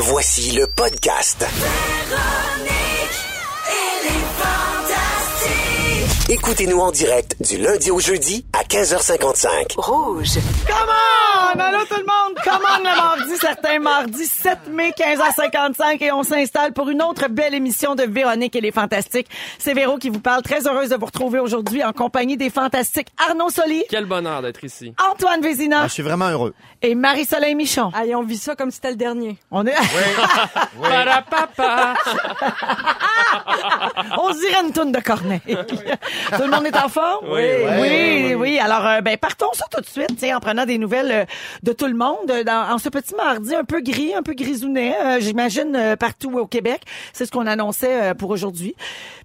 Voici le podcast. Écoutez-nous en direct du lundi au jeudi à 15h55. Rouge. Come on! Allô tout le monde! Come on le mardi, certains mardis, 7 mai, 15h55 et on s'installe pour une autre belle émission de Véronique et les Fantastiques. C'est Véro qui vous parle. Très heureuse de vous retrouver aujourd'hui en compagnie des Fantastiques Arnaud Soli, Quel bonheur d'être ici. Antoine Vézina Ah, je suis vraiment heureux. et Marie-Soleil Michon. Allez, on vit ça comme si c'était le dernier. On est... Parapapa. On se dirait une toune de Corneille. tout le monde est en forme? Oui, oui, oui, oui, Alors, euh, ben, partons ça tout de suite, tiens, en prenant des nouvelles euh, de tout le monde. Euh, Dans, en ce petit mardi un peu gris, un peu grisounet, euh, j'imagine, euh, partout au Québec. C'est ce qu'on annonçait euh, pour aujourd'hui.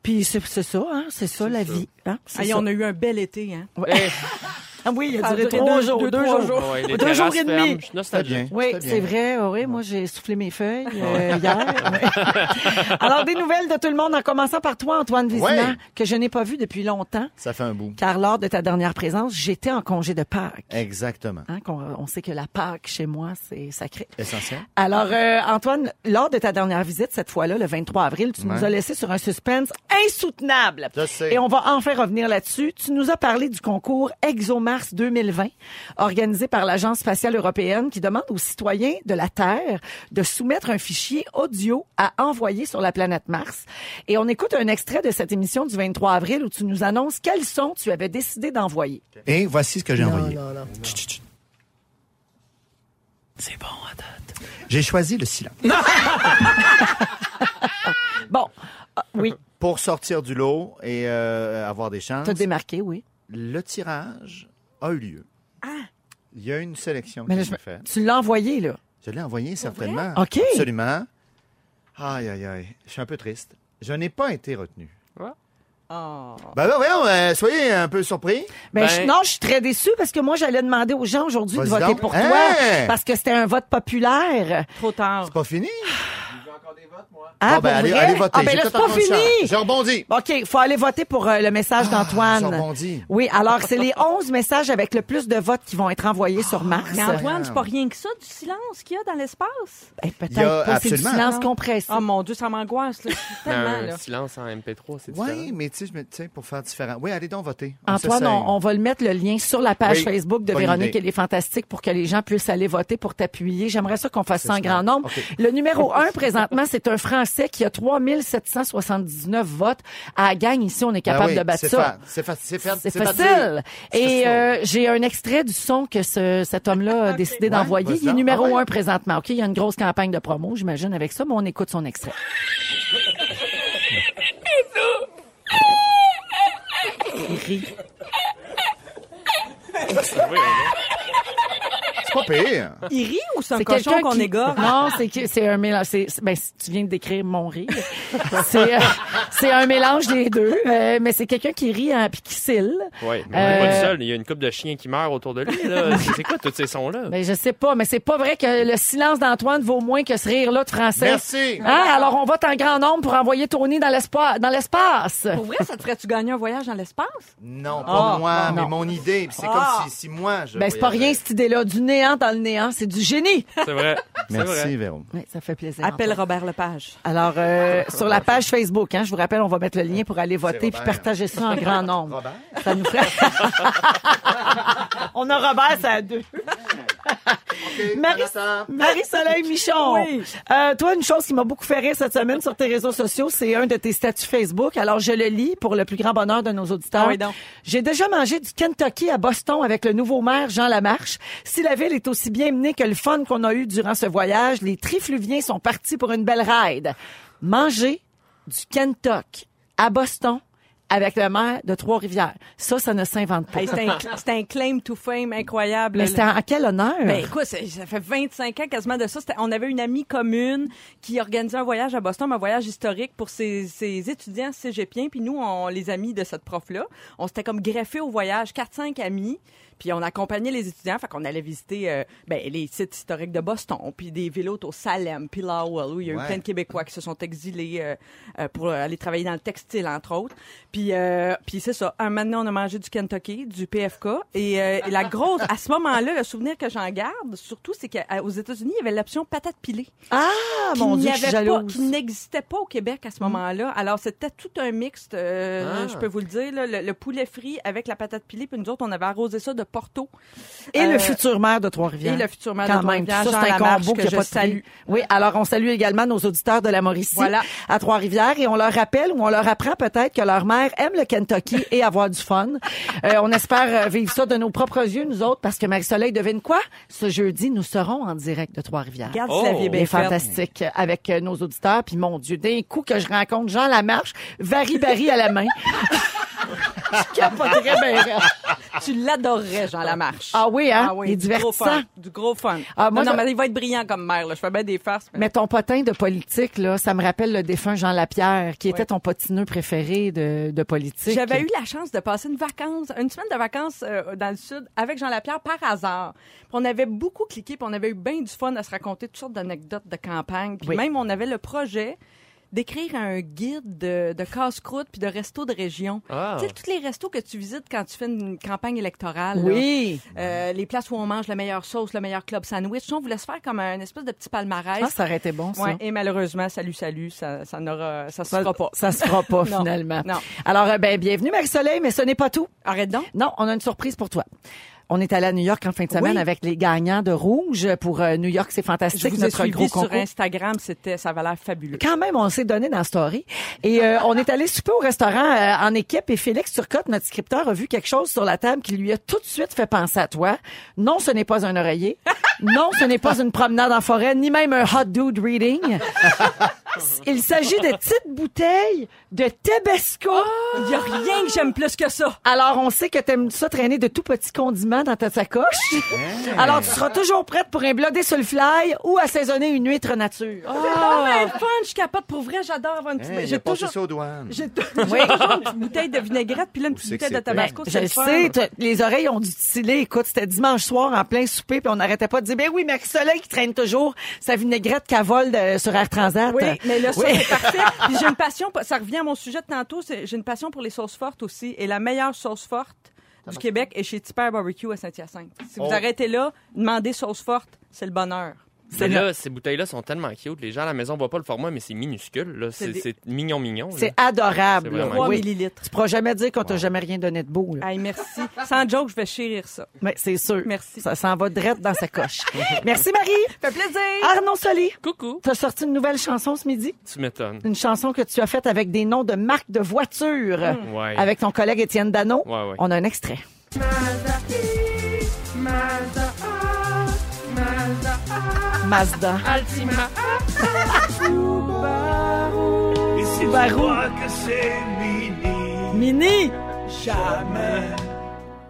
Puis c'est c'est ça, hein, c'est ça, la vie. Hein? Allez, ça. on a eu un bel été, hein? Ouais. Ah oui, il a Ça a duré duré trois deux- jours, deux, jours. jours. Ouais, les Deux jours et demi. Je suis C'était nostalgique. bien. Oui, c'est vrai. Oui, oui, moi, j'ai soufflé mes feuilles euh, hier. Ouais. Alors, des nouvelles de tout le monde, en commençant par toi, Antoine Vézina, Ouais. que je n'ai pas vu depuis longtemps, Ça fait un bout. car lors de ta dernière présence, j'étais en congé de Pâques. Exactement. Hein, on sait que la Pâques, chez moi, c'est sacré. Essentiel. Alors, euh, Antoine, lors de ta dernière visite, cette fois-là, le 23 avril, tu nous as laissé sur un suspense insoutenable. Je sais. Et on va enfin revenir là-dessus. Tu nous as parlé du concours ExoMars 2020, organisé par l'Agence spatiale européenne, qui demande aux citoyens de la Terre de soumettre un fichier audio à envoyer sur la planète Mars. Et on écoute un extrait de cette émission du 23 avril où tu nous annonces quels sons tu avais décidé d'envoyer. Et voici ce que j'ai envoyé. C'est bon, à date. J'ai choisi le silence. Bon, Ah, oui, Pour sortir du lot et euh, avoir des chances, t'as démarqué, oui. le tirage a eu lieu. Il y a une sélection Mais qui je faite. tu l'as envoyé, là. Je l'ai envoyé certainement. OK. Absolument. Aïe, aïe, aïe. Je suis un peu triste. Je n'ai pas été retenu. Oh. Ben, ben, voyons, euh, soyez un peu surpris. Ben, Ben- je- non, je suis très déçue parce que moi, j'allais demander aux gens aujourd'hui de voter donc. pour Hein? toi parce que c'était un vote populaire. Trop tard. C'est pas fini? Ah, Bon, ben, allez, vrai? allez voter. Ah, ben J'ai là, tout c'est pas fini. Je rebondis. OK, faut aller voter pour euh, le message je d'Antoine. rebondis. Oui, alors c'est les 11 messages avec le plus de votes qui vont être envoyés sur Mars. Mais Antoine, c'est pas rien que ça du silence qu'il y a dans l'espace. Il y peut-être a pas, c'est du absolument- silence compressé. Oh mon Dieu, ça m'angoisse, là. Je tellement, un là. silence en MP3, c'est Oui, différent. mais tu sais, je pour faire différent. Oui, allez donc voter. On Antoine, on, on va le mettre le lien sur la page Oui, Facebook de Véronique idée. et les Fantastiques pour que les gens puissent aller voter pour t'appuyer. J'aimerais ça qu'on fasse ça en grand nombre. Le numéro un, présentement, c'est un Français qui a 3779 votes. À la gang, ici, on est Ben capable oui, de battre ça. fa- C'est fa- c'est fa- C'est c'est facile. Et euh, j'ai un extrait du son que ce, cet homme-là a décidé d'envoyer. Il est numéro Ah ouais. un présentement. OK, il y a une grosse campagne de promo, j'imagine, avec ça, mais on écoute son extrait. Il rit. Pas pire. Il rit ou c'est un C'est cochon quelqu'un qu'on qui... égorge? Non, c'est que- c'est un mélange. c'est- c'est- Ben, tu viens de décrire mon rire. C'est euh, c'est un mélange des deux, euh, mais c'est quelqu'un qui rit hein, puis qui cille. Oui, mais on n'est pas Euh, le seul. Il y a une couple de chiens qui meurent autour de lui. là. C'est- C'est quoi tous ces sons-là? Ben, je sais pas, mais c'est pas vrai que le silence d'Antoine vaut moins que ce rire-là de français. Merci. Hein? Alors, on vote en grand nombre pour envoyer Tony dans l'espace. Dans l'espace. Pour vrai, ça te ferait-tu gagner un voyage dans l'espace? Non, pas Ah, moi, non. mais mon idée. Puis C'est Ah. comme si, si moi, je. Ben, c'est pas voyageais. rien cette idée-là. Du néant dans le néant, c'est du génie. C'est vrai. Merci, Véro. Oui, ça fait plaisir. Appelle Antoine. Robert Lepage. Alors, euh, sur la page Facebook, hein, je vous rappelle, on va mettre le lien pour aller voter puis partager ça en grand nombre. Robert? Ça nous ferait... on a Robert, ça à deux. Marie- Jonathan. Marie-Soleil Michon. Oui. Euh, toi, une chose qui m'a beaucoup fait rire cette semaine sur tes réseaux sociaux, c'est un de tes statuts Facebook. Alors, je le lis pour le plus grand bonheur de nos auditeurs. Ah oui, donc. J'ai déjà mangé du Kentucky à Boston avec le nouveau maire Jean Lamarche. Si la ville est aussi bien menée que le fun qu'on a eu durant ce voyage, les trifluviens sont partis pour une belle ride. Manger du Kentucky à Boston avec le maire de Trois-Rivières. Ça, ça ne s'invente pas. Hey, c'est un, c'est un claim to fame incroyable. Mais c'était à quel honneur? Ben écoute, c'est- ça fait 25 ans quasiment de ça. C'était- On avait une amie commune qui organisait un voyage à Boston, un voyage historique pour ses, ses étudiants cégepiens. Puis nous, on, les amis de cette prof-là, on s'était comme greffé au voyage, 4-5 amis. Puis on accompagnait les étudiants, fait qu'on allait visiter euh, ben, les sites historiques de Boston, puis des villes au Salem, puis Lowell, où il y a Ouais. eu plein de Québécois qui se sont exilés euh, euh, pour aller travailler dans le textile, entre autres. Puis, euh, puis c'est ça. Un moment, on a mangé du Kentucky, du PFK. Et, euh, et la grosse, à ce moment-là, le souvenir que j'en garde, surtout, c'est qu'aux États-Unis, il y avait l'option patate pilée. Ah, mon Dieu, je suis avait pas- jalouse. qui n'existait pas au Québec à ce moment-là. Alors, c'était tout un mixte, euh, Ah. je peux vous le dire, là, le, le poulet frit avec la patate pilée. Puis nous autres, on avait arrosé ça de Porto. Et Euh, le futur maire de Trois-Rivières. et le futur maire Quand de même. Trois-Rivières, c'est un Lamarche, combo que je pas de prix. salue. Oui, alors on salue également nos auditeurs de la Mauricie Voilà. à Trois-Rivières et on leur rappelle ou on leur apprend peut-être que leur mère aime le Kentucky et avoir du fun. Euh, on espère euh, vivre ça de nos propres yeux, nous autres, parce que Marie-Soleil devine quoi? Ce jeudi, nous serons en direct de Trois-Rivières. Regarde Oh. est faite. fantastique avec euh, nos auditeurs. Puis mon Dieu, d'un coup que je rencontre Jean Lamarche, vari-bari à la main. je capoterais bien. Tu l'adorerais, Jean Lamarche. Ah oui, hein? Il est du gros divertissant. fun. Du gros fun. Ah, moi, non, mais il va être brillant comme maire. Là. Je fais bien des farces. mais- Mais ton potin de politique, là, ça me rappelle le défunt Jean Lapierre, qui était ton potineux préféré de, de politique. J'avais eu la chance de passer une vacance, une semaine de vacances euh, dans le sud avec Jean Lapierre par hasard. Puis on avait beaucoup cliqué, puis on avait eu bien du fun à se raconter toutes sortes d'anecdotes de campagne. Puis Oui. même on avait le projet d'écrire un guide de, de casse-croûte puis de restos de région. Ah. Tu sais, tous les restos que tu visites quand tu fais une campagne électorale. là. Oui. Euh, les places où on mange la meilleure sauce, le meilleur club sandwich. On voulait se faire comme un espèce de petit palmarès. Ah, ça aurait été bon, ça. Ouais, et malheureusement, salut, salut, ça, ça n'aura, ça se Ça, fera pas. ça se fera pas, finalement. Non. Alors, euh, ben, bienvenue, Marie-Soleil, mais ce n'est pas tout. Arrête donc. Non, on a une surprise pour toi. On est allé à New York en fin de semaine Oui. avec les gagnants de Rouge pour euh, New York, c'est Je fantastique, vous ai notre suivi gros sur concours. Instagram, c'était, ça avait l'air fabuleux. Quand même, on s'est donné dans la story. Et euh, on est allé souper au restaurant euh, en équipe et Félix Turcotte, notre scripteur, a vu quelque chose sur la table qui lui a tout de suite fait penser à toi. Non, ce n'est pas un oreiller. Non, ce n'est pas une promenade en forêt, ni même un hot dude reading. Il s'agit de petites bouteilles de Tabasco. Il y a rien que j'aime plus que ça. Alors, on sait que t'aimes ça traîner de tout petits condiments dans ta sacoche. Alors, tu seras toujours prête pour un blodé sur le fly ou assaisonner une huître nature. Oh, mais fun, je capote pour vrai, j'adore avoir une petite... Hey, il j'ai toujours... ça aux douanes. J'ai toujours une petite bouteille de vinaigrette, puis là, une petite bouteille de c'est tabasco, Je c'est le le fun. sais, les oreilles ont dû titiller. Écoute, c'était dimanche soir en plein souper, puis on n'arrêtait pas de dire, ben oui, Marie-Soleil qui traîne toujours sa vinaigrette qu'elle vole de- sur Air Transat. Oui, mais là, ça, Oui. c'est parfait. Puis j'ai une passion, ça revient à mon sujet de tantôt, c'est- j'ai une passion pour les sauces fortes aussi. Et la meilleure sauce forte du Québec est chez Tipper Barbecue à Saint-Hyacinthe. Si vous Oh. arrêtez là, demandez sauce forte, c'est le bonheur. Là, ces bouteilles-là sont tellement cute. Les gens à la maison voient pas le format, mais c'est minuscule. là. C'est C'est des- c'est mignon, mignon. là. C'est adorable. C'est là. vraiment 3 Oui. millilitres. Tu pourras jamais dire qu'on t'a jamais rien donné de beau. là. Merci. Sans joke, je vais chérir ça. Mais c'est sûr. Merci. Ça s'en va direct dans sa coche. Merci, Marie. Fait plaisir. Arnaud Soli, Coucou. t'as sorti une nouvelle chanson ce midi? Tu m'étonnes. Une chanson que tu as faite avec des noms de marques de voitures. Ouais. Avec ton collègue Étienne Dano. Ouais, ouais. On a un extrait. Mazda. Altima. Et si tu Subaru. crois que c'est mini, Mini. jamais.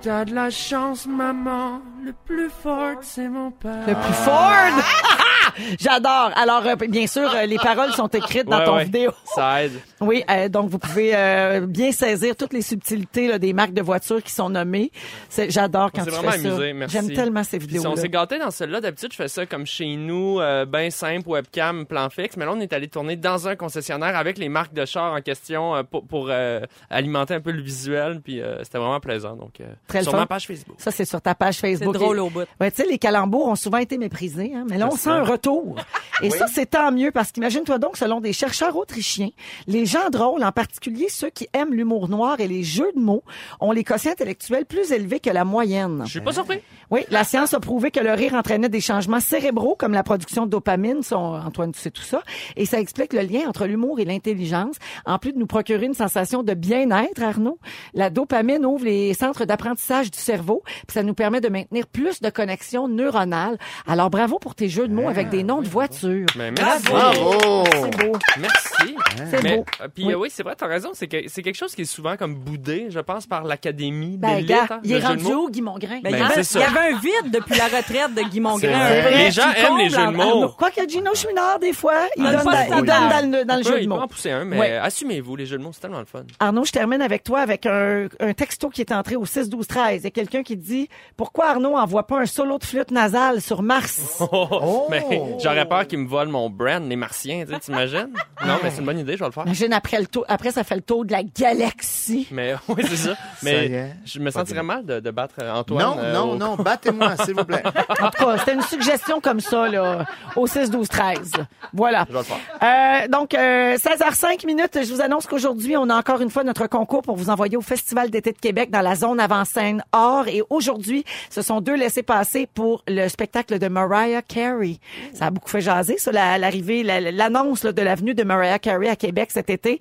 T'as de la chance, maman. Le plus fort, c'est mon père. Le plus Ford. J'adore. Alors, euh, bien sûr, euh, les paroles sont écrites dans Ouais, ton ouais. vidéo. Ça aide. Oui, euh, donc vous pouvez euh, bien saisir toutes les subtilités là, des marques de voitures qui sont nommées. C'est- J'adore quand On tu s'est fais vraiment ça. amusé, merci. J'aime tellement ces Puis vidéos. on s'est gâté dans celle-là. D'habitude, je fais ça comme chez nous, euh, ben simple, webcam, plan fixe. Mais là, on est allé tourner dans un concessionnaire avec les marques de chars en question euh, pour, pour, euh, alimenter un peu le visuel. Puis euh, c'était vraiment plaisant. Donc, euh, Très le sur fun. ma page Facebook. Ça, c'est sur ta page C'est Facebook. drôle au bout. Ouais, tu sais, les calembours ont souvent été méprisés, hein, mais là, on sent un retour. Et ça, c'est tant mieux, parce qu'imagine-toi donc, selon des chercheurs autrichiens, les gens drôles, en particulier ceux qui aiment l'humour noir et les jeux de mots, ont les quotients intellectuels plus élevés que la moyenne. Je suis pas surpris. Oui, la science a prouvé que le rire entraînait des changements cérébraux comme la production de dopamine. Ça, on- Antoine, tu sais tout ça. Et ça explique le lien entre l'humour et l'intelligence. En plus de nous procurer une sensation de bien-être, Arnaud, la dopamine ouvre les centres d'apprentissage du cerveau. Puis ça nous permet de maintenir plus de connexions neuronales. Alors bravo pour tes jeux de mots avec des noms de voitures. Ben, merci. Bravo! C'est beau. Merci. C'est Mais, beau. euh, puis Oui. euh, oui, c'est vrai, t'as raison. C'est que c'est quelque chose qui est souvent comme boudé, je pense, par l'académie Ben, gars, hein, il est rendu mots. où, Guy Mongrain? Ben, Ben, il, y avait, c'est ça. il y avait un vide depuis la retraite de Guy Mongrain. C'est vrai. Les gens Tu aiment les jeux de mots. Quoi que Gino Chouinard, des fois, il Ah, donne, dans, le il donne standard. dans le, dans le jeu de il peut mots. en pousser un, mais Ouais. assumez-vous, les jeux de mots, c'est tellement le fun. Arnaud, je termine avec toi avec un, un texto qui est entré au 6 12 13 Il y a quelqu'un qui dit pourquoi Arnaud envoie pas un solo de flûte nasale sur Mars Oh! Mais j'aurais peur qu'ils me volent mon brand, les martiens, tu sais, t'imagines? Non, mais c'est une bonne idée, je vais le faire. Imagine après le tour, après ça fait le tour de la galaxie. Mais oui, c'est ça. Mais je me sentirais mal de, de battre Antoine. Non, euh, non, au- non, battez-moi, s'il vous plaît. En tout cas, c'était une suggestion comme ça là au 6 12 13 Voilà. Je vais le faire. Euh, donc, euh, 16h05 minutes, je vous annonce qu'aujourd'hui, on a encore une fois notre concours pour vous envoyer au Festival d'été de Québec dans la zone avant-scène or. Et aujourd'hui, ce sont deux laissés-passer pour le spectacle de Mariah Carey. Ça a beaucoup fait jaser, ça, la- l'arrivée, la- l'annonce de l'avenue de Mariah Carey à Québec cet été.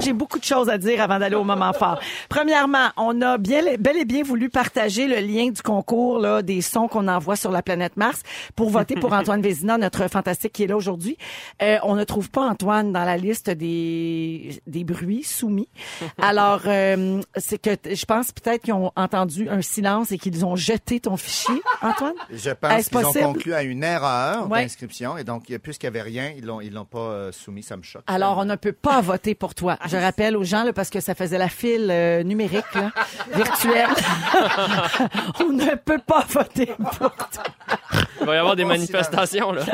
J'ai beaucoup de choses à dire avant d'aller au moment fort. Premièrement, on a bien, bel et bien voulu partager le lien du concours là, des sons qu'on envoie sur la planète Mars pour voter pour Antoine Vézina, notre fantastique qui est là aujourd'hui. Euh, on ne trouve pas Antoine dans la liste des, des bruits soumis. Alors, euh, c'est que je pense peut-être qu'ils ont entendu un silence et qu'ils ont jeté ton fichier, Antoine. Je pense Est-ce qu'ils ont possible? conclu à une erreur Ouais. d'inscription et donc, puisqu'il n'y avait rien, ils l'ont, ils l'ont pas euh, soumis, ça me choque. Alors, on ne peut pas voter pour toi. Je rappelle aux gens, là, parce que ça faisait la file euh, numérique, là, virtuelle. on ne peut pas voter pour toi. Il va y avoir des Bon manifestations, là.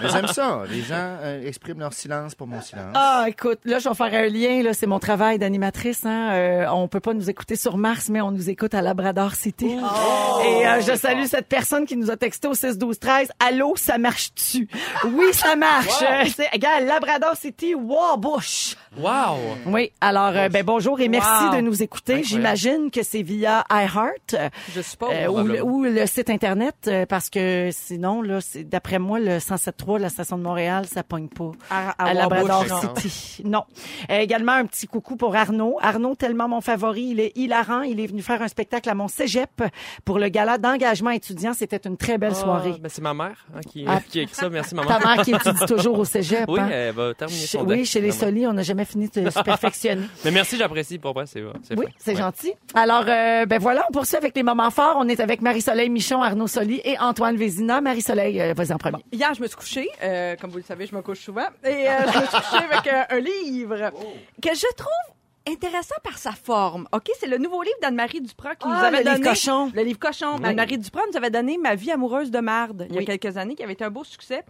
Mais j'aime ça. Les gens euh, expriment leur silence pour mon silence. Ah, écoute, là, je vais faire un lien. Là, c'est mon travail d'animatrice. Hein. Euh, on peut pas nous écouter sur Mars, mais on nous écoute à Labrador City. Et euh, je salue cette personne qui nous a texté au 6 12 13. Allô, ça marche-tu? Oui, ça marche. C'est, regarde, Labrador City, Warbush. Wow! Oui, alors euh, ben bonjour et merci Wow. de nous écouter. J'imagine que c'est via iHeart euh, Je suppose. euh, ou, le, ou le site internet euh, parce que sinon là, d'après moi le 107.3 la station de Montréal, ça pogne pas À- à à Labrador. City. Non. Également un petit coucou pour Arnaud. Arnaud tellement mon favori, il est hilarant, il est venu faire un spectacle à mon cégep pour le gala d'engagement étudiant, c'était une très belle soirée. Ah, ben, c'est ma mère hein, qui, Ah. qui a écrit ça. Merci, maman. Ta mère qui étudie toujours au cégep. Oui, hein? elle va terminer son oui, deck, chez les solis, on n'a jamais fini de se perfectionner. Mais merci, j'apprécie. Pour vrai, c'est Oui, c'est Ouais. gentil. Alors, euh, ben voilà, on poursuit avec les moments forts. On est avec Marie-Soleil Michon, Arnaud Soli et Antoine Vézina. Marie-Soleil, euh, vas-y en premier. Hier, je me suis couchée. euh, comme vous le savez, je me couche souvent. Et euh, je me suis couchée avec euh, un livre que je trouve intéressant par sa forme. OK, c'est le nouveau livre d'Anne-Marie Duprat qui nous Ah, avait le livre donné... cochon. Le livre cochon. Anne-Marie Duprat nous avait donné Ma vie amoureuse de marde il y a quelques années, qui avait été un beau succès.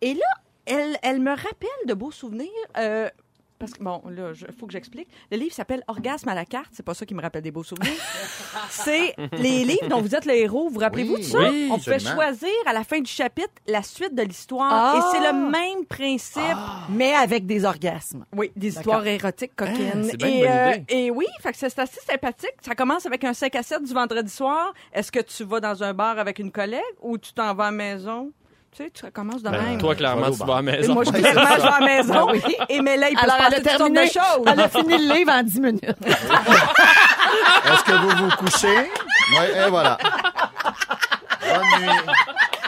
Et là, elle, elle me rappelle de beaux souvenirs. euh, parce que, bon, là, il faut que j'explique. Le livre s'appelle Orgasme à la carte. C'est pas ça qui me rappelle des beaux souvenirs. c'est les livres dont vous êtes le héros. Vous rappelez-vous Oui, de ça? oui, On pouvait absolument. choisir à la fin du chapitre la suite de l'histoire. Ah! Et c'est le même principe. Mais avec des orgasmes. Oui, des histoires érotiques coquines. c'est bien et, une bonne idée. et oui, fait que c'est assez sympathique. Ça commence avec un 5 à 7 du vendredi soir. Est-ce que tu vas dans un bar avec une collègue ou tu t'en vas à la maison? Tu sais, tu commences de Ben, même. toi, clairement, tu vas à la Et maison. moi, je clairement, je vais à la maison. Ben oui. Et mais là, il peut Alors, se elle passer a toutes sortes terminé, de choses. elle a fini le livre en 10 minutes. Est-ce que vous vous couchez? Oui, et voilà. Bonne nuit.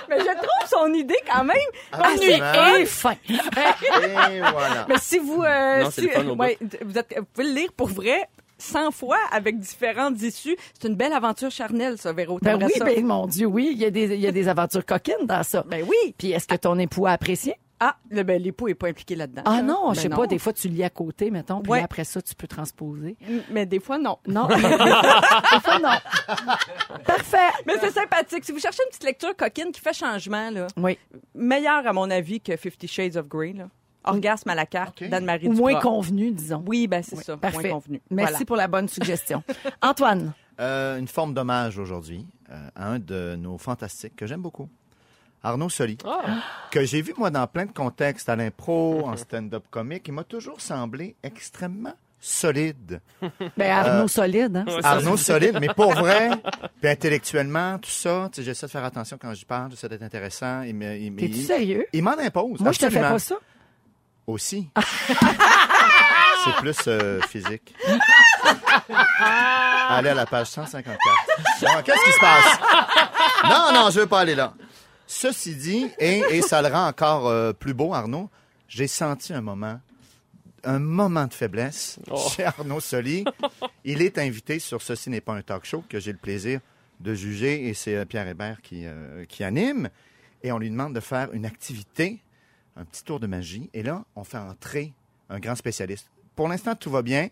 Mais je trouve son idée quand même. Absolument. Et fin. Et voilà. Mais si vous, euh, Non, si- bout. ouais, vous, êtes, vous pouvez le lire pour vrai 100 fois avec différentes issues. C'est une belle aventure charnelle, ça, Véro. Ben oui, ça? ben mon Dieu, oui, il y, a des, il y a des aventures coquines dans ça. Ben oui. Puis est-ce que ton époux a apprécié? Ah, le, ben, l'époux est pas impliqué là-dedans. Ah non, je Ben sais non. pas, des fois tu lis à côté, mettons, puis Ouais. après ça, tu peux transposer. Mais des fois, non. Non, des fois, non. Parfait. Mais c'est sympathique. Si vous cherchez une petite lecture coquine qui fait changement, là, Oui. meilleure à mon avis que Fifty Shades of Grey, là. Orgasme à la carte Ok. d'Anne-Marie Ou moins convenu, disons. Oui, ben c'est Oui, ça. Parfait. Moins convenu. Merci Voilà. pour la bonne suggestion. Antoine. Euh, une forme d'hommage aujourd'hui euh, à un de nos fantastiques que j'aime beaucoup, Arnaud Soli, Ah, que j'ai vu moi dans plein de contextes, à l'impro, en stand-up comique. Il m'a toujours semblé extrêmement solide. Ben, Arnaud solide, hein? Arnaud solide, mais pour vrai, puis intellectuellement, tout ça, tu sais, j'essaie de faire attention quand je parle, j'essaie d'être intéressant. Il, me- il, T'es-tu sérieux? il m'en impose. Moi, je te fais absolument. pas ça. Aussi. C'est plus euh, physique. Allez à la page 154. Bon, qu'est-ce qui se passe? Non, non, je veux pas aller là. Ceci dit, et, et ça le rend encore euh, plus beau, Arnaud, j'ai senti un moment, un moment de faiblesse Oh. chez Arnaud Soli. Il est invité sur Ceci n'est pas un talk show que j'ai le plaisir de juger et c'est euh, Pierre Hébert qui, euh, qui anime. Et on lui demande de faire une activité, un petit tour de magie. Et là, on fait entrer un grand spécialiste. Pour l'instant, tout va bien.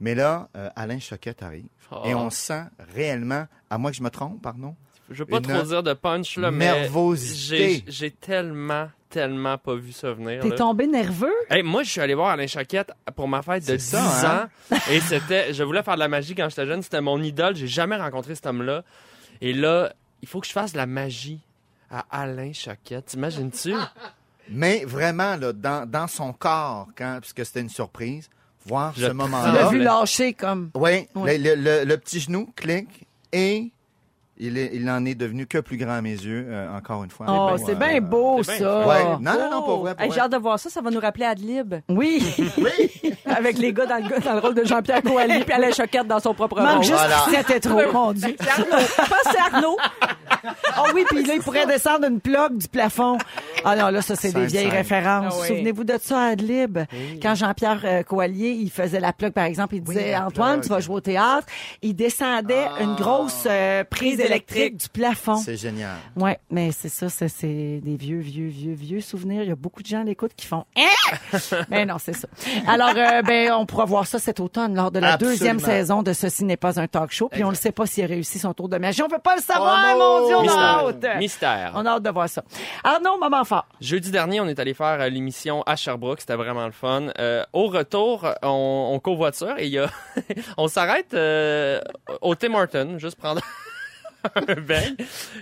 Mais là, euh, Alain Choquette arrive. Et Oh. on sent réellement, à moins que je me trompe, pardon, Je veux pas Une trop dire de punch, là, mais nervosité. j'ai j'ai tellement, tellement pas vu ça venir. T'es tombé nerveux? Hey, moi, je suis allé voir Alain Choquette pour ma fête de 10 C'est ça, hein? ans. Et c'était, je voulais faire de la magie quand j'étais jeune. C'était mon idole. J'ai jamais rencontré cet homme-là. Et là, il faut que je fasse de la magie à Alain Choquette. T'imagines-tu? Mais vraiment, là, dans, dans son corps, quand, puisque c'était une surprise, voir Je ce Tu l'as moment-là. vu lâcher comme. Oui, Oui. le, le- le petit genou clique et il, est, il en est devenu que plus grand à mes yeux, euh, encore une fois. Oh, c'est bien beau, c'est bien ça. Ouais. Non, non, non, pas vrai. pas Hey. J'ai hâte de voir ça. Ça va nous rappeler Adlib. Oui. Avec les gars dans le, dans le rôle de Jean-Pierre Coallier puis Alain Choquette dans son propre Manque rôle. juste Voilà. c'était trop, mon Dieu. C'est Arnaud. C'est Arnaud. Oh oui, puis là, il pourrait descendre une plaque du plafond. Ah non, là, ça, c'est des vieilles références. Ah oui. Souvenez-vous de ça à Adlib. Quand Jean-Pierre euh, Coallier, il faisait la plaque, par exemple, il disait, Antoine, plug. tu vas jouer au théâtre. Il descendait Ah. une grosse euh, prise électrique du plafond. C'est génial. Ouais, mais c'est ça, ça, c'est des vieux, vieux, vieux, vieux souvenirs. Il y a beaucoup de gens à l'écoute qui font Hein? Mais non, c'est ça. Alors, euh, ben, on pourra voir ça cet automne lors de la Absolument. deuxième saison de Ceci n'est pas un talk show. Puis on ne sait pas s'il a réussi son tour de magie. On peut pas le savoir, Oh mon Dieu, on a Mystère. hâte. Mystère. On a hâte de voir ça. Arnaud, moment fort. Jeudi dernier, on est allé faire euh, l'émission à Sherbrooke. C'était vraiment le fun. Euh, au retour, on, on covoiture et il y a, on s'arrête euh, au Tim Hortons, juste prendre un bain.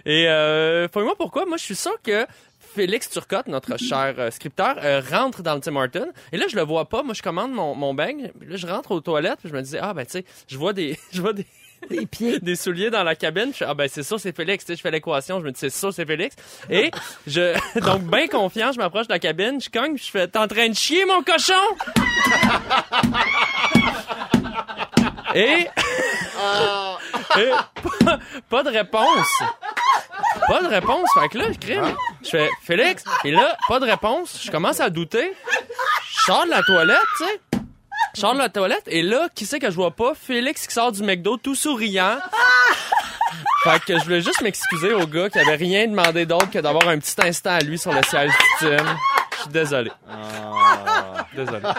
Et euh, moi pourquoi. Moi, je suis sûr que Félix Turcotte, notre cher euh, scripteur, euh, rentre dans le Tim Hortons. Et là, je le vois pas. Moi, je commande mon, mon. Puis Là, je rentre aux toilettes. Puis je me disais, ah ben tu sais, je vois des, je vois des Les pieds. des souliers dans la cabine. Je fais, ah ben c'est ça, c'est Félix. Tu sais, je fais l'équation, je me dis c'est ça, c'est Félix. Et je, donc bien confiant, je m'approche de la cabine, je cogne, je fais, t'es en train de chier mon cochon Et, Et pas, pas de réponse. Pas de réponse. Fait que là, je crime. Je fais Félix. Et là, pas de réponse. Je commence à douter. Je sors de la toilette, tu sais. Je sors de la toilette et là, qui c'est que je vois pas? Félix qui sort du McDo tout souriant. Fait que je voulais juste m'excuser au gars qui avait rien demandé d'autre que d'avoir un petit instant à lui sur le siège du Tim. Je suis désolé. Désolé.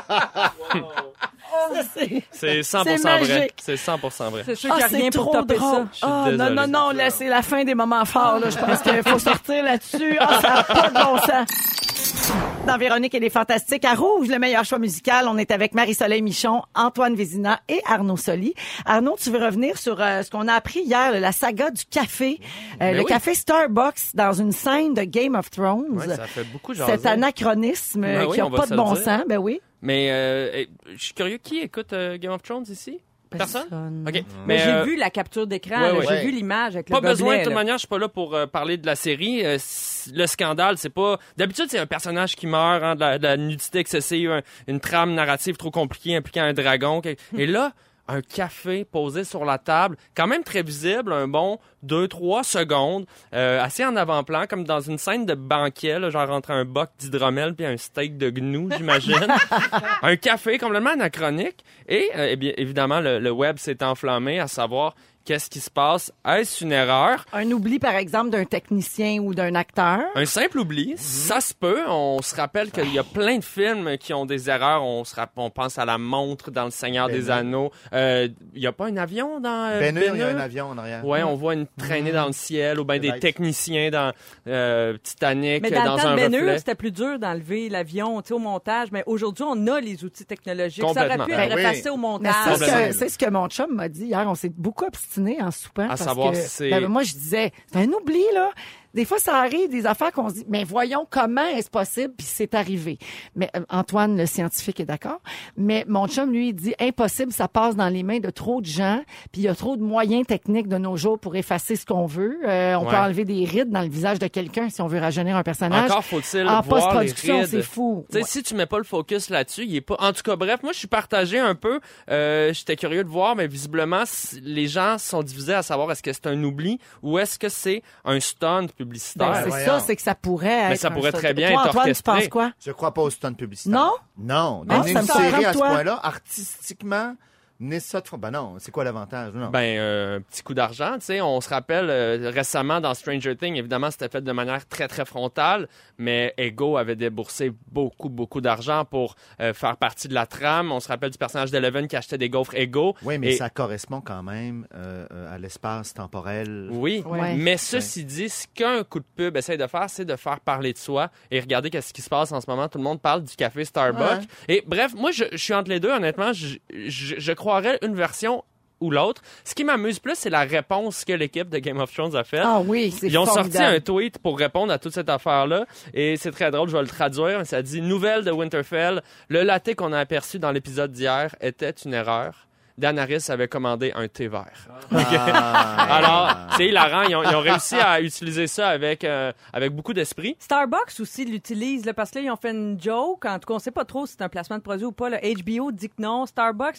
C'est C'est 100% C'est vrai. C'est 100% vrai. C'est sûr ah, qu'il n'y a c'est rien trop pour drôle. ça. Ah, non, non, non, là, c'est la fin des moments forts. Là. Je pense qu'il faut sortir là-dessus. Ah, ça n'a pas de bon sens. Dans Véronique et les Fantastiques, à Rouge, le meilleur choix musical, on est avec Marie-Soleil Michon, Antoine Vézina et Arnaud Soli. Arnaud, tu veux revenir sur euh, ce qu'on a appris hier, la saga du café. Euh, Ben le oui. café Starbucks dans une scène de Game of Thrones. Ouais, ça fait beaucoup jaser. Cet anachronisme Ben qui n'a pas de bon sens, ben oui. Mais euh, eh, je suis curieux, qui écoute Game of Thrones ici? Personne? Personne? OK. Mais j'ai euh, vu la capture d'écran, ouais, là, ouais. j'ai Ouais. vu l'image avec Pas le besoin, de toute là. manière, je suis pas là pour euh, parler de la série. Euh, le scandale, c'est pas... D'habitude, c'est un personnage qui meurt, hein, de, la, de la nudité excessive, un- une trame narrative trop compliquée impliquant un dragon. quel- Et là, un café posé sur la table, quand même très visible, un bon 2-3 secondes, euh, assez en avant-plan, comme dans une scène de banquet, là, genre entre un boc d'hydromel puis un steak de gnou, j'imagine. un café complètement anachronique. Et euh, eh bien, évidemment, le, le web s'est enflammé à savoir qu'est-ce qui se passe? Est-ce une erreur? Un oubli, par exemple, d'un technicien ou d'un acteur. Un simple oubli, ça se peut. On se rappelle qu'il y a plein de films qui ont des erreurs. On, se rapp- on pense à la montre dans Le Seigneur Ben des Hur. Euh, Euh, Il y a pas un avion dans euh, Ben Hur, il y a Ben un avion en arrière. Ouais, on voit une traînée dans le ciel, ou bien des Right. techniciens dans euh, Titanic, Mais dans, dans le temps un de Ben Hur, reflet. c'était plus dur d'enlever l'avion tu sais, au montage, mais aujourd'hui, on a les outils technologiques. Ça aurait pu Ben être oui. effacé au Mais montage. c'est ce, Complètement. que, c'est ce que mon chum m'a dit hier. On s'est beaucoup obstiné en soupant. À parce savoir que, si ben, moi, je disais, c'est un oubli, là. Des fois, ça arrive, des affaires qu'on se dit, mais voyons comment est-ce possible, puis c'est arrivé. Mais euh, Antoine, le scientifique, est d'accord. Mais mon chum, lui, il dit, impossible, ça passe dans les mains de trop de gens, puis il y a trop de moyens techniques de nos jours pour effacer ce qu'on veut. Euh, on Ouais. peut enlever des rides dans le visage de quelqu'un si on veut rajeunir un personnage. Encore faut-il en post-production, c'est fou. Ouais. si tu mets pas le focus là-dessus, il est pas. En tout cas, bref, moi, je suis partagé un peu. Euh, J'étais curieux de voir, mais visiblement, les gens sont divisés à savoir est-ce que c'est un oubli ou est-ce que c'est un stunt. Publicitaire. Ben, c'est ça, c'est que ça pourrait Mais être ça un pourrait stunt. très bien Toi, être Antoine, tu orchestré. penses quoi? Je crois pas au stunt publicitaire. Non? Non. Ah, Donner ça une série à ce point-là, artistiquement, de. Ben non, c'est quoi l'avantage? Non. Ben, euh, un petit coup d'argent, tu sais. On se rappelle euh, récemment dans Stranger Things, évidemment, c'était fait de manière très, très frontale, mais Ego avait déboursé beaucoup, beaucoup d'argent pour euh, faire partie de la trame. On se rappelle du personnage d'Eleven qui achetait des gaufres Ego. oui, mais Et- ça correspond quand même euh, à l'espace temporel. Oui, Ouais. mais ceci dit, ce qu'un coup de pub essaye de faire, c'est de faire parler de soi et regardez qu'est-ce qui se passe en ce moment. Tout le monde parle du café Starbucks. Ouais. Et bref, moi, je, je suis entre les deux, honnêtement. Je, je, je croirais une version ou l'autre. Ce qui m'amuse plus, c'est la réponse que l'équipe de Game of Thrones a faite. Ah oui, c'est Ils ont sorti un tweet pour répondre à toute cette affaire-là. Et c'est très drôle, je vais le traduire. Ça dit Nouvelle de Winterfell. Le latte qu'on a aperçu dans l'épisode d'hier était une erreur. Daenerys avait commandé un thé vert. Ah. Alors, c'est hilarant. Ils ont, ils ont réussi à utiliser ça avec, euh, avec beaucoup d'esprit. Starbucks aussi l'utilise, là, parce que là, ils ont fait une joke. En tout cas, on sait pas trop si c'est un placement de produit ou pas. Le HBO dit que non. Starbucks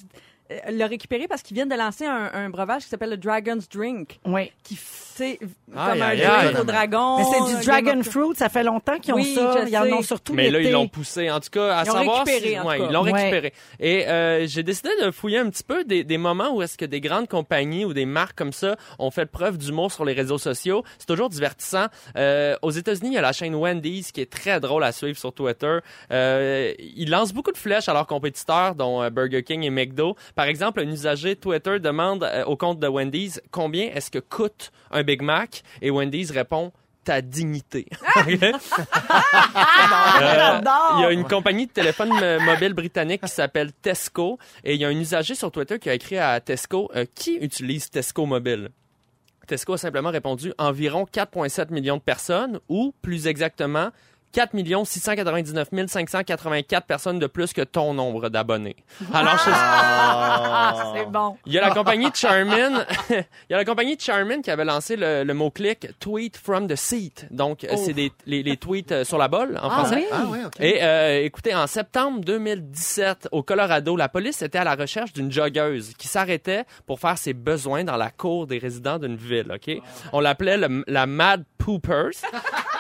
l'a récupéré parce qu'ils viennent de lancer un, un breuvage qui s'appelle le Dragon's Drink. Oui. Qui, Aïe, comme un drink au dragon. Mais c'est euh, du dragon of- fruit, ça fait longtemps qu'ils ont Oui, ça. je Ils en ont surtout Mais là, ils l'ont poussé. En tout cas, à Ils l'ont savoir récupéré, si- ouais, cas. ils l'ont Ouais. récupéré. Et euh, j'ai décidé de fouiller un petit peu des, des moments où est-ce que des grandes compagnies ou des marques comme ça ont fait preuve d'humour sur les réseaux sociaux. C'est toujours divertissant. Euh, aux États-Unis, il y a la chaîne Wendy's qui est très drôle à suivre sur Twitter. Euh, ils lancent beaucoup de flèches à leurs compétiteurs, dont euh, Burger King et McDo. Par exemple, un usager Twitter demande euh, au compte de Wendy's combien est-ce que coûte un Big Mac? Et Wendy's répond ta dignité. Euh, J'adore. il y a une compagnie de téléphone euh, mobile britannique qui s'appelle Tesco et il y a un usager sur Twitter qui a écrit à Tesco euh, qui utilise Tesco mobile. Tesco a simplement répondu environ 4,7 millions de personnes ou plus exactement 4 699 584 personnes de plus que ton nombre d'abonnés. Alors, je- Ah, c'est bon. il y a la compagnie Charmin, il y a la compagnie Charmin qui avait lancé le, le mot-clic tweet from the seat. Donc, euh, c'est des, les, les tweets euh, sur la bolle en Ah français. oui? Ah OK. Et euh, écoutez, en septembre 2017, au Colorado, la police était à la recherche d'une joggeuse qui s'arrêtait pour faire ses besoins dans la cour des résidents d'une ville. Ok, on l'appelait la Mad Poopers.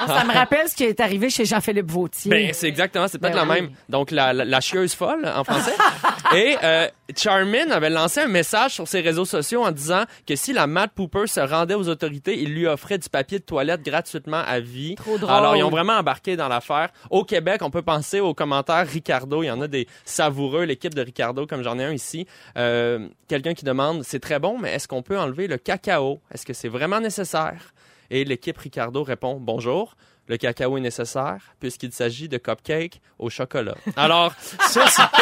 Ça me rappelle ce qui est arrivé chez Jean-Philippe Vautier. Ben, c'est exactement, c'est peut-être Ben la oui. même. Donc, la, la, la chieuse folle en français. Et euh, Charmin avait lancé un message sur ses réseaux sociaux en disant que si la Mad Pooper se rendait aux autorités, il lui offrait du papier de toilette gratuitement à vie. Trop drôle. Alors, ils ont vraiment embarqué dans l'affaire. Au Québec, on peut penser aux commentaires Ricardo. Il y en a des savoureux, l'équipe de Ricardo, comme j'en ai un ici. Euh, Quelqu'un qui demande, c'est très bon, mais est-ce qu'on peut enlever le cacao? Est-ce que c'est vraiment nécessaire? Et l'équipe Ricardo répond, bonjour. Le cacao est nécessaire puisqu'il s'agit de cupcakes au chocolat. Alors, ça, c'est...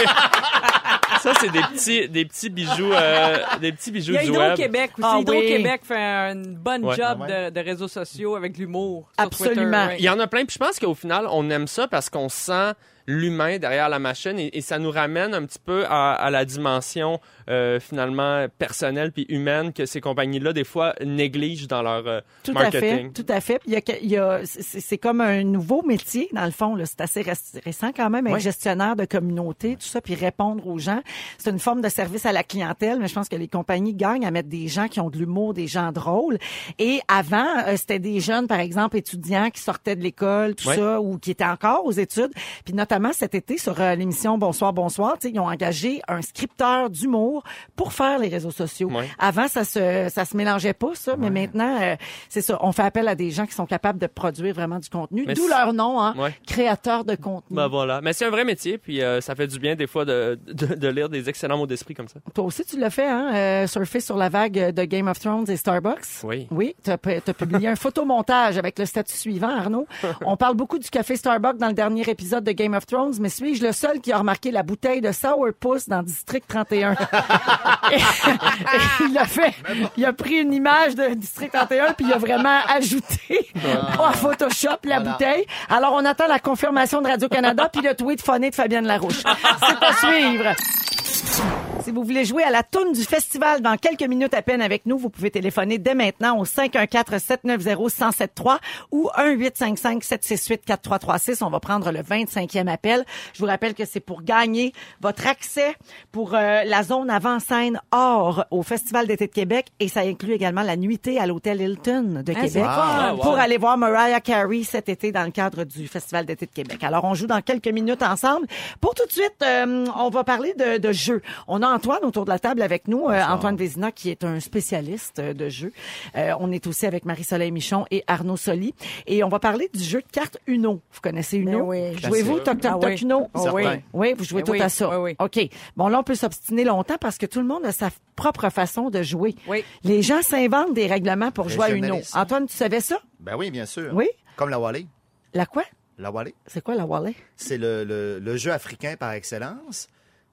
Ça, c'est des petits, des petits bijoux, euh, des petits bijoux Il y a du web. Hydro-Québec aussi. Ah oui. Hydro-Québec fait bonne Ouais. job Ah ouais. de, de réseaux sociaux avec l'humour. sur Absolument. Il y en a plein. Puis je pense qu'au final, on aime ça parce qu'on sent l'humain derrière la machine et, et ça nous ramène un petit peu à, à la dimension euh, finalement personnelle puis humaine que ces compagnies-là des fois négligent dans leur euh, Tout à fait, marketing. tout à fait. Il y a, il y a- c'est comme un nouveau métier dans le fond. là. C'est assez récent quand même, être gestionnaire de communauté, tout ça, puis répondre aux gens. C'est une forme de service à la clientèle, mais je pense que les compagnies gagnent à mettre des gens qui ont de l'humour, des gens drôles. Et avant, euh, c'était des jeunes, par exemple, étudiants qui sortaient de l'école, tout ça, ou qui étaient encore aux études. Puis notamment cet été sur euh, l'émission Bonsoir, bonsoir, ils ont engagé un scripteur d'humour pour faire les réseaux sociaux. Ouais. Avant, ça se ça se mélangeait pas ça, mais maintenant, euh, c'est ça. On fait appel à des gens qui sont capables de produire vraiment du contenu. D'où leur nom, hein, Ouais. créateur de contenu. Ben voilà. Mais c'est un vrai métier, puis euh, ça fait du bien des fois de, de, de lire des excellents mots d'esprit comme ça. Toi aussi, tu l'as fait, hein, euh, surfer sur la vague de Game of Thrones et Starbucks. Oui. Oui, tu as, publié un photomontage avec le statut suivant, Arnaud. On parle beaucoup du café Starbucks dans le dernier épisode de Game of Thrones, mais suis-je le seul qui a remarqué la bouteille de Sourpuss dans District 31? Et- et il a fait, il a pris une image de District 31 puis il a vraiment ajouté à Photoshop la Voilà. bouteille. Alors on attend la confirmation de Radio-Canada puis le tweet phoné de Fabienne Larouche. C'est à suivre. Si vous voulez jouer à la toune du festival dans quelques minutes à peine avec nous, vous pouvez téléphoner dès maintenant au 514-790-1073 ou 1-855-768-4336. On va prendre le 25e appel. Je vous rappelle que c'est pour gagner votre accès pour euh, la zone avant-scène or au Festival d'été de Québec et ça inclut également la nuitée à l'hôtel Hilton de Québec pour aller voir Mariah Carey cet été dans le cadre du Festival d'été de Québec. Alors, on joue dans quelques minutes ensemble. Pour tout de suite, euh, on va parler de, de jeux. On a Antoine autour de la table avec nous, euh, Antoine Vézina, qui est un spécialiste euh, de jeux. Euh, on est aussi avec Marie-Soleil Michon et Arnaud Soli. Et on va parler du jeu de cartes Uno. Vous connaissez Uno? Ben oui. Jouez-vous toc toc Ah toc oui. Uno? Ah oui. Oui, vous jouez Ben tout oui, à ça. oui, oui. OK. Bon, là, on peut s'obstiner longtemps parce que tout le monde a sa propre façon de jouer. Oui. Les gens s'inventent des règlements pour jouer à Uno. Antoine, tu savais ça? Ben oui, bien sûr. Oui. Comme la Wally. La quoi? La Wally, C'est quoi la wallet? c'est le, le, le jeu africain par excellence.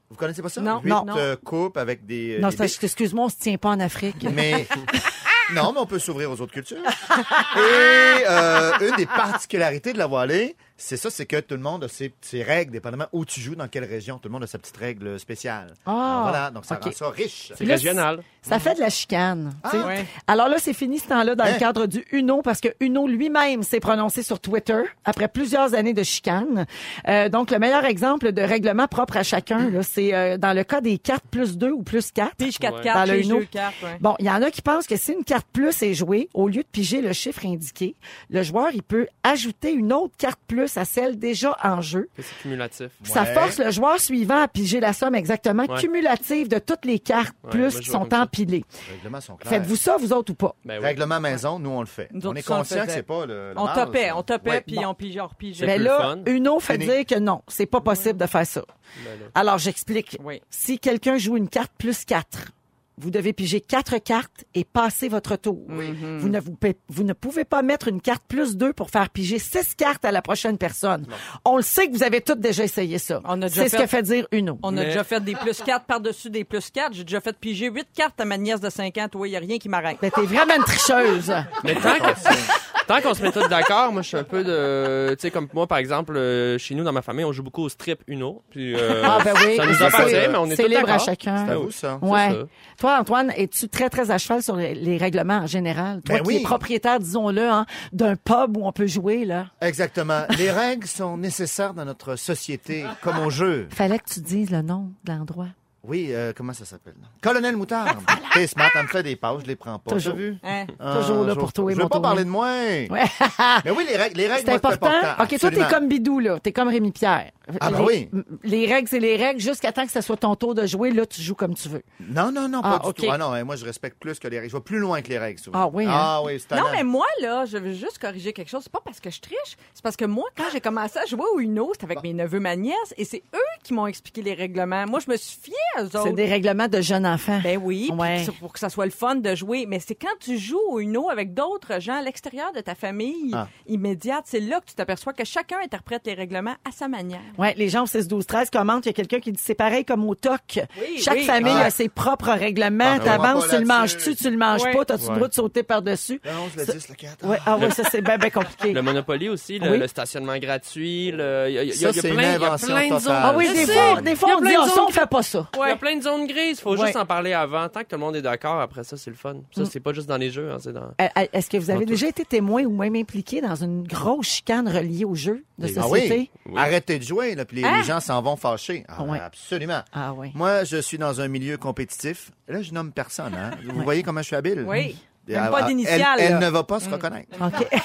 Vous connaissez pas ça? Non, Huit non. euh, coupes avec des... Non, des excuse-moi, on se tient pas en Afrique. Mais non, mais on peut s'ouvrir aux autres cultures. Et euh, une des particularités de la voilée, c'est ça, c'est que tout le monde a ses, ses règles, dépendamment où tu joues, dans quelle région. Tout le monde a sa petite règle spéciale. Ah, Alors voilà, donc ça ok. rend ça riche. C'est Là, régional. Ça fait de la chicane. ouais. Alors là, c'est fini ce temps-là dans le Hein? cadre du Uno parce que Uno lui-même s'est prononcé sur Twitter après plusieurs années de chicane. Euh, donc, le meilleur exemple de règlement propre à chacun, là, c'est euh, dans le cas des cartes plus 2 ou plus 4. Pige 4 Ouais. cartes, Dans le pige Uno. 2 cartes. ouais. Bon, il y en a qui pensent que si une carte plus est jouée, au lieu de piger le chiffre indiqué, le joueur, il peut ajouter une autre carte plus à celle déjà en jeu. C'est cumulatif. Ça Ouais. force le joueur suivant à piger la somme exactement Ouais. cumulative de toutes les cartes Ouais, plus qui sont empilées. Les règlements sont clairs. Faites-vous ça, vous autres, ou pas? Ben oui. Règlement maison, nous, on le fait. Nous on est conscient que c'est pas le, le On topait, on topait, puis bon. on pigeait, on repigeait. Mais plus là. Uno fait Fini. dire que non, c'est pas possible de faire ça. Ben. Alors, j'explique. Oui. Si quelqu'un joue une carte plus 4, vous devez piger quatre cartes et passer votre tour. Mm-hmm. vous, ne, vous, vous ne pouvez pas mettre une carte plus 2 pour faire piger six cartes à la prochaine personne. On le sait que vous avez toutes déjà essayé ça. On a déjà C'est ce fait- que fait dire Uno. On a Mais- déjà fait des plus 4 par-dessus des plus 4. J'ai déjà fait piger 8 cartes à ma nièce de 5 ans. Toi, il n'y a rien qui m'arrête. Ben, t'es vraiment une tricheuse. Mais tant que- tant qu'on se met tous d'accord, moi, je suis un peu de. Tu sais, comme moi, par exemple, euh, chez nous, dans ma famille, on joue beaucoup au strip Uno. Puis, euh, Ah, ben oui. Ça nous appartient, mais on est c'est libre à chacun. C'est à vous, ça. Ouais. ça. Toi, Antoine, es-tu très, très à cheval sur les, les règlements en général? Toi Ben qui oui. es propriétaire, disons-le, hein, d'un pub où on peut jouer, là. Exactement. Les règles sont nécessaires dans notre société, comme au jeu. Fallait que tu dises le nom de l'endroit. Oui, euh, comment ça s'appelle? Colonel Moutarde. T'es smart, elle me fait des pauses, je les prends pas. Toujours. T'as vu? Hein? Toujours là pour toi et Je veux pas parler de moi. Ouais. Mais oui, les règles, les règles, C'est important. OK, toi, t'es comme Bidou, là. T'es comme Rémi Pierre. Ah, ben les, oui. Les règles, c'est les règles. Jusqu'à temps que ce soit ton tour de jouer, là, tu joues comme tu veux. Non, non, non, pas Ah, du tout. Ah non, hein, moi, je respecte plus que les règles. Je vais plus loin que les règles, souvent. Ah oui, hein? Ah oui, c'est Non, mais moi, là, je veux juste corriger quelque chose. C'est pas parce que je triche. C'est parce que moi, quand j'ai commencé à jouer au Uno, c'était avec mes neveux, ma nièce, et c'est eux qui m'ont expliqué les règlements. Moi, je me suis fiée C'est des règlements de jeunes enfants. Ben oui, que pour que ça soit le fun de jouer. Mais c'est quand tu joues au Uno avec d'autres gens à l'extérieur de ta famille Ah. immédiate, c'est là que tu t'aperçois que chacun interprète les règlements à sa manière. Ouais, les gens au 6 12 13 commentent, il y a quelqu'un qui dit c'est pareil comme au TOC. Oui, Chaque oui. famille Ah. a ses propres règlements. Ah, T'avances, tu le manges-tu, tu le manges Ouais. pas, t'as-tu le Ouais. droit de sauter par-dessus? Le 11, le 10, le 4. Ouais, ah ouais, ça c'est bien, bien compliqué. Le Monopoly aussi, le, Oui. le stationnement gratuit, le- il y a, y a- Ça, il y a c'est plein, une il y a invention plein de zones. totale. Ah oui, des fois, des fois on dit, on fait pas ça. Il y a plein de zones grises. Faut Ouais. juste en parler avant. Tant que tout le monde est d'accord, après ça, c'est le fun. Ça, Mm. c'est pas juste dans les jeux. Hein, c'est dans... Euh, euh, Est-ce que vous avez déjà été témoin ou même impliqué dans une grosse chicane reliée au jeu de Ah société? oui. Arrêtez de jouer, là, puis les, les gens s'en vont fâchés. Ah, Ouais. Absolument. Ah oui. Moi, je suis dans un milieu compétitif. Là, je nomme personne. Hein. Vous voyez comment je suis habile? Oui. Et Même elle- pas elle- d'initiale, Elle, elle ne va pas se reconnaître. OK.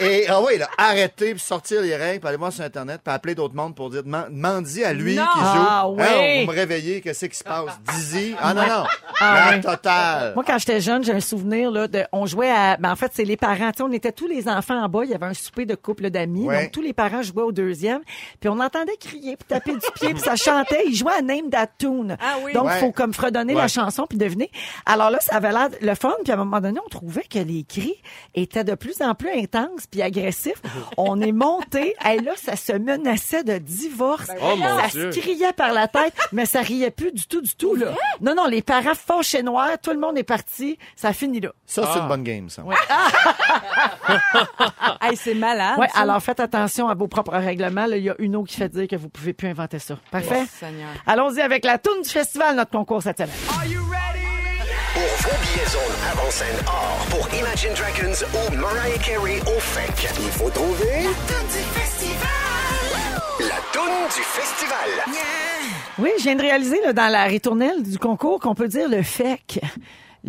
Et ah oui, là, arrêter, puis sortir les règles, puis aller voir sur Internet, puis appeler d'autres mondes pour dire, deman- demandez à lui qui joue. Ah Hein, oui. vous me réveillez, qu'est-ce qui se passe? Dizzy? Ah non, non. Ah La oui. totale. Moi, quand j'étais jeune, j'ai un souvenir là, de. On jouait à. Ben, en fait, c'est les parents. Tu sais, on était tous les enfants en bas. Il y avait un souper de couple d'amis. Ouais. Donc, tous les parents jouaient au deuxième. Puis, on entendait crier, puis taper du pied, puis ça chantait. Ils jouaient à Name That Tune. Ah oui. Donc, il Ouais. faut comme fredonner Ouais. la chanson, puis deviner. Alors là, ça avait l'air le fun. Puis, à un moment donné, on trouvait que les cris étaient de plus en plus intenses. Puis agressif. On est monté. Et là, ça se menaçait de divorce. Oh, mon ça Dieu. se criait par la tête, mais ça riait plus du tout, du tout. Là. Non, non, les parents fâchés noirs, tout le monde est parti. Ça finit là. Ça, c'est Ah. une bonne game, ça. Hey, c'est malade. Ouais, ça. alors faites attention à vos propres règlements. Il y a une autre qui fait dire que vous pouvez plus inventer ça. Parfait. Oh. Allons-y avec la toune du festival, notre concours cette semaine. Pour vos billets zone avant scène or pour Imagine Dragons ou Mariah Carey au FEC, il faut trouver la toune du festival. La toune du festival. Oui, je viens de réaliser là, dans la ritournelle du concours qu'on peut dire le FEC.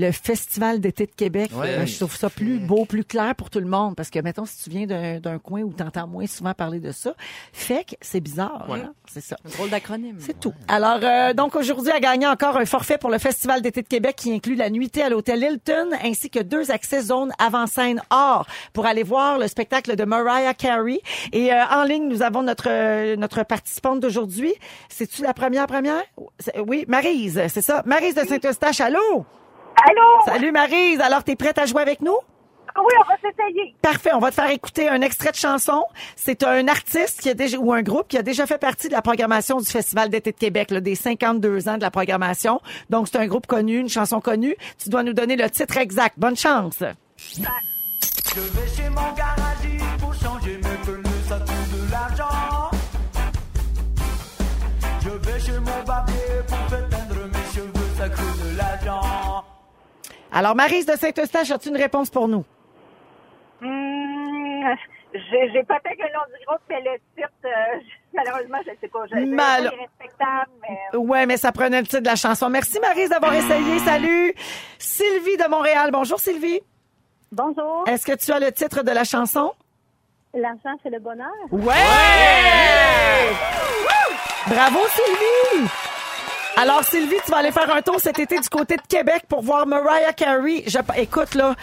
Le Festival d'été de Québec. Ouais. Euh, je trouve ça plus beau, plus clair pour tout le monde. Parce que, mettons, si tu viens d'un d'un coin où tu entends moins souvent parler de ça, FEC, c'est bizarre. hein? C'est ça. Un drôle d'acronyme. C'est tout. Alors, euh, donc aujourd'hui, a gagné encore un forfait pour le Festival d'été de Québec qui inclut la nuitée à l'hôtel Hilton ainsi que deux accès zones avant-scène or pour aller voir le spectacle de Mariah Carey. Et euh, en ligne, nous avons notre euh, notre participante d'aujourd'hui. C'est-tu la première première? Oui, Marise, c'est ça? Marise de Saint-Eustache, allô? Allô? Salut Marise, alors t'es prête à jouer avec nous? Oui, on va s'essayer. Parfait, on va te faire écouter un extrait de chanson. C'est un artiste qui a déjà ou un groupe qui a déjà fait partie de la programmation du Festival d'été de Québec, là, des 52 ans de la programmation. Donc c'est un groupe connu, une chanson connue. Tu dois nous donner le titre exact. Bonne chance. Je vais chez mon garagiste pour changer mes pneus, ça coûte de l'argent. Je vais chez mon barbier Alors Marise de Saint-Eustache, as-tu une réponse pour nous? Hum, j'ai j'ai peut-être le nom du groupe, mais le titre, euh, malheureusement, je ne sais pas. Je, Mal- respectable, mais... Ouais, mais ça prenait le titre de la chanson. Merci Marise d'avoir essayé. Salut. Sylvie de Montréal. Bonjour Sylvie. Bonjour. Est-ce que tu as le titre de la chanson? L'argent, c'est le bonheur. Ouais! Bravo, Sylvie! Alors, Sylvie, tu vas aller faire un tour cet été du côté de Québec pour voir Mariah Carey. Je, écoute, là,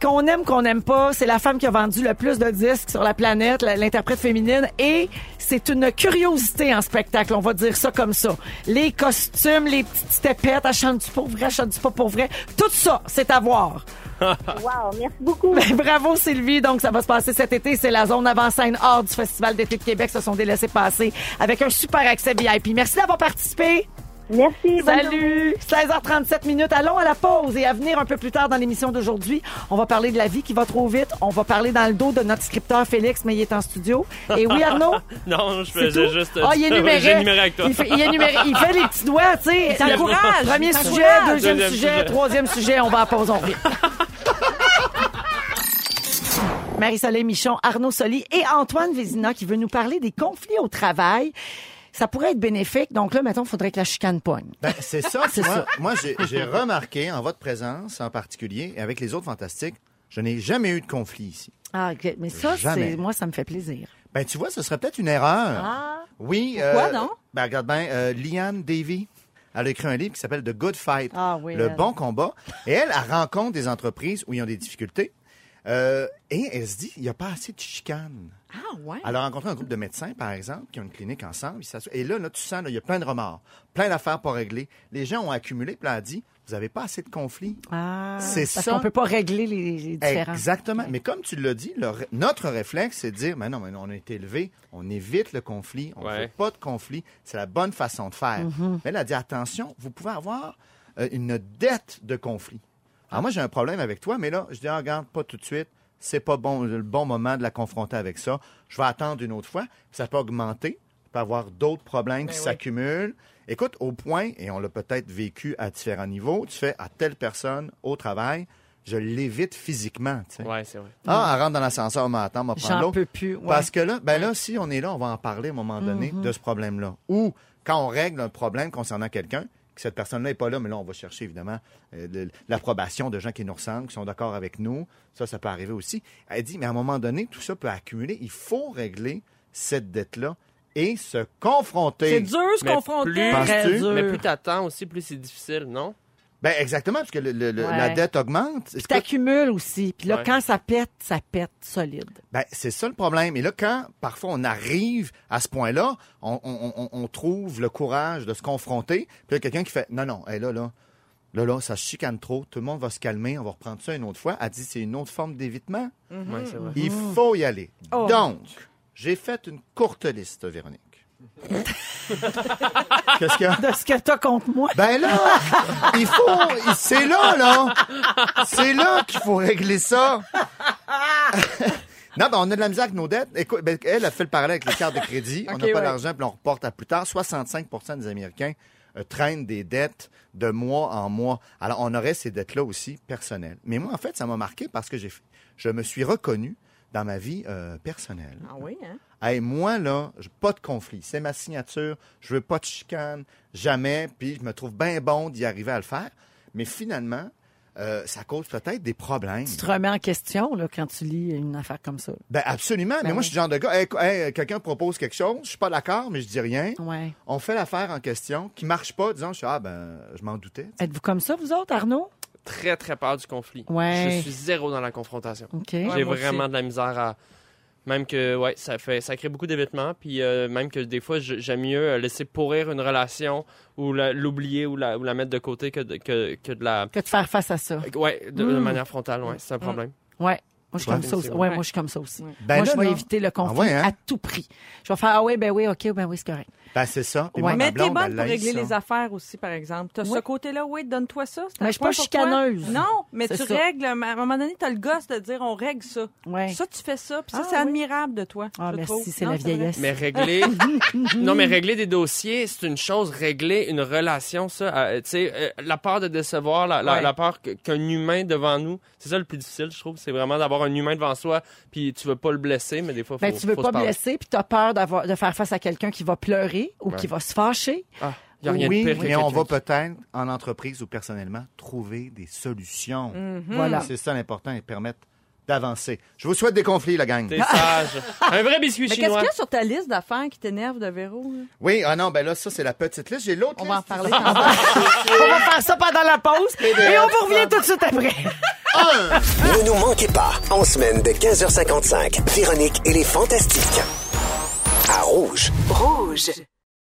qu'on aime, qu'on n'aime pas, c'est la femme qui a vendu le plus de disques sur la planète, la- l'interprète féminine, et c'est une curiosité en spectacle, on va dire ça comme ça. Les costumes, les petites stepettes, elle chante-tu pour vrai, elle chante-tu pas pour vrai, tout ça, c'est à voir. Wow, merci beaucoup. Ben, bravo Sylvie. Donc ça va se passer cet été. C'est la zone avant-scène hors du Festival d'été de Québec. Se sont délaissés passer avec un super accès VIP. Merci d'avoir participé. Merci. Salut. 16h37 minutes. Allons à la pause et à venir un peu plus tard dans l'émission d'aujourd'hui. On va parler de la vie qui va trop vite. On va parler dans le dos de notre scripteur Félix, mais il est en studio. Et oui, Arnaud? Non, je faisais juste. Ah, il est numéré. J'ai numéré avec toi. Il fait, il est numéré. Il fait les petits doigts, tu sais. Il t'encourage. Premier sujet, deuxième, Deuxième sujet, sujet. troisième sujet. On va à pause, on revient. Marie-Soleil Michon, Arnaud Soli et Antoine Vézina qui veut nous parler des conflits au travail. Ça pourrait être bénéfique. Donc là, mettons, il faudrait que la chicane pogne. Ben, c'est ça. C'est moi, ça. moi, j'ai remarqué en votre présence en particulier et avec les autres fantastiques, je n'ai jamais eu de conflit ici. Ah. Mais ça, c'est, moi, ça me fait plaisir. Ben, tu vois, ce serait peut-être une erreur. Ah. Oui. Pourquoi euh, non? Ben, regarde bien, euh, Liane Davy, elle a écrit un livre qui s'appelle The Good Fight. Ah oui, Le elle. bon combat. Et elle, elle rencontre des entreprises où ils ont des difficultés. Euh, et elle se dit, il n'y a pas assez de chicanes. Ah, ouais. Elle a rencontré un groupe de médecins, par exemple, qui ont une clinique ensemble. ils Et là, là, tu sens, là, il y a plein de remords, plein d'affaires pas réglées. Les gens ont accumulé, puis elle a dit, vous n'avez pas assez de conflits. Ah. C'est parce ça. qu'on peut pas régler les, les différences. Exactement. Mais comme tu l'as dit, le notre réflexe, c'est de dire, mais non, mais on a été élevé, on évite le conflit, on ne Ouais. fait pas de conflit. C'est la bonne façon de faire. Mm-hmm. Mais elle a dit, attention, vous pouvez avoir euh, une dette de conflit. Alors moi, j'ai un problème avec toi, mais là, je dis, ah, regarde, pas tout de suite. C'est pas bon, le bon moment de la confronter avec ça. Je vais attendre une autre fois. Ça peut augmenter. Il peut y avoir d'autres problèmes qui s'accumulent. Écoute, au point, et on l'a peut-être vécu à différents niveaux, tu fais à telle personne au travail, je l'évite physiquement. tu sais. Ouais, c'est vrai. Ah, elle rentre dans l'ascenseur, m'attend, on va prendre peux plus. ouais. Parce que là, ben là, si on est là, on va en parler à un moment donné Mm-hmm. de ce problème-là. Ou quand on règle un problème concernant quelqu'un, que cette personne-là n'est pas là, mais là, on va chercher évidemment euh, l'approbation de gens qui nous ressemblent, qui sont d'accord avec nous. Ça, ça peut arriver aussi. Elle dit, mais à un moment donné, tout ça peut accumuler. Il faut régler cette dette-là et se confronter. C'est dur, se Mais confronter. plus-. Mais plus t'attends aussi, plus c'est difficile, non? Ben exactement, parce que le- le- le- Ouais. la dette augmente. Puis t'accumules aussi. Puis là, Ouais. quand ça pète, ça pète solide. Ben, c'est ça le problème. Et là, quand parfois on arrive à ce point-là, on, on- on- on trouve le courage de se confronter. Puis là, quelqu'un qui fait Non, non, là, là, Là, là, ça se chicane trop. Tout le monde va se calmer. On va reprendre ça une autre fois. Elle dit, c'est une autre forme d'évitement. Ouais, c'est vrai. Il faut y aller. Oh. Donc, j'ai fait une courte liste, Véronique. Qu'est-ce qu'il y a? De ce que t'as contre moi. Ben là, il faut, c'est là, là. C'est là qu'il faut régler ça. Non, ben on a de la misère avec nos dettes. Écoute, ben, elle a fait le parallèle avec les cartes de crédit. on n'a pas ouais. d'argent, puis on reporte à plus tard. 65% des Américains euh, traînent des dettes de mois en mois. Alors, on aurait ces dettes-là aussi personnelles. Mais moi, en fait, ça m'a marqué parce que j'ai, je me suis reconnu dans ma vie euh, personnelle. Ah oui, hein? Hey, moi, là, j'ai pas de conflit. C'est ma signature. Je veux pas de chicane. Jamais. Puis, je me trouve bien bon d'y arriver à le faire. Mais finalement, euh, ça cause peut-être des problèmes. Tu te remets en question là, quand tu lis une affaire comme ça. Ben, absolument. mais Ben moi, je suis le genre de gars, hey, hey, quelqu'un propose quelque chose, je suis pas d'accord, mais je dis rien. Ouais. On fait l'affaire en question, qui marche pas, disons, je suis, ah, ben, je m'en doutais. Êtes-vous comme ça, vous autres, Arnaud? Très, très peur du conflit. Ouais. Je suis zéro dans la confrontation. J'ai vraiment de la misère à. Même que, ouais, ça fait, ça crée beaucoup d'évitements. Puis euh, même que des fois, j'aime mieux euh, laisser pourrir une relation ou l'oublier ou la, ou la mettre de côté que de, que, que de la. Que de faire face à ça. Ouais, de, de Mm. manière frontale, ouais, c'est un problème. Ouais. Moi, je suis comme ça aussi. Ouais, moi, je suis comme ça aussi. Ben moi, là, je vais éviter le conflit Ah ouais, hein? à tout prix. Je vais faire, ah oui, ben oui, OK, ben oui, c'est correct. Ben, c'est ça. Puis Ouais. moi, ma Mais t'es blonde, bonne elle pour régler ça. les affaires aussi, par exemple. T'as ce côté-là, oui, donne-toi ça. c'est un Mais je suis pas point pour toi. chicaneuse. Non, mais C'est tu ça. règles. À un moment donné, t'as le gosse de dire on règle ça. Ouais. Ça, tu fais ça. Puis ça, Ah, c'est oui. admirable de toi. Ah, je merci, trouve. c'est Non, la vrai. vieillesse. Mais régler. non, mais régler des dossiers, c'est une chose. Régler une relation, ça. euh, tu sais, euh, la peur de décevoir, la, la, Ouais. la peur que- qu'un humain devant nous, c'est ça le plus difficile, je trouve. C'est vraiment d'avoir un humain devant soi, puis tu veux pas le blesser, mais des fois, faut, Ben, tu veux faut pas blesser, puis tu as peur d'avoir, de faire face à quelqu'un qui va pleurer ou Ouais. qui va se fâcher. Ah, y a rien oui, de pire que mais on va peut-être, en entreprise ou personnellement, trouver des solutions. Mhm. Voilà. C'est ça l'important et permettre d'avancer. Je vous souhaite des conflits, la gang. T'es sage. un vrai biscuit Mais qu'est-ce chinois. qu'il y a sur ta liste d'affaires qui t'énerve de Véro? là? Oui, ah non, ben là, ça, c'est la petite liste. J'ai l'autre On va en liste. parler on va faire ça pendant la pause et on vous revient tout de suite après. Ne nous manquez pas, en semaine de 15h55, Véronique et les Fantastiques. À Rouge. Rouge.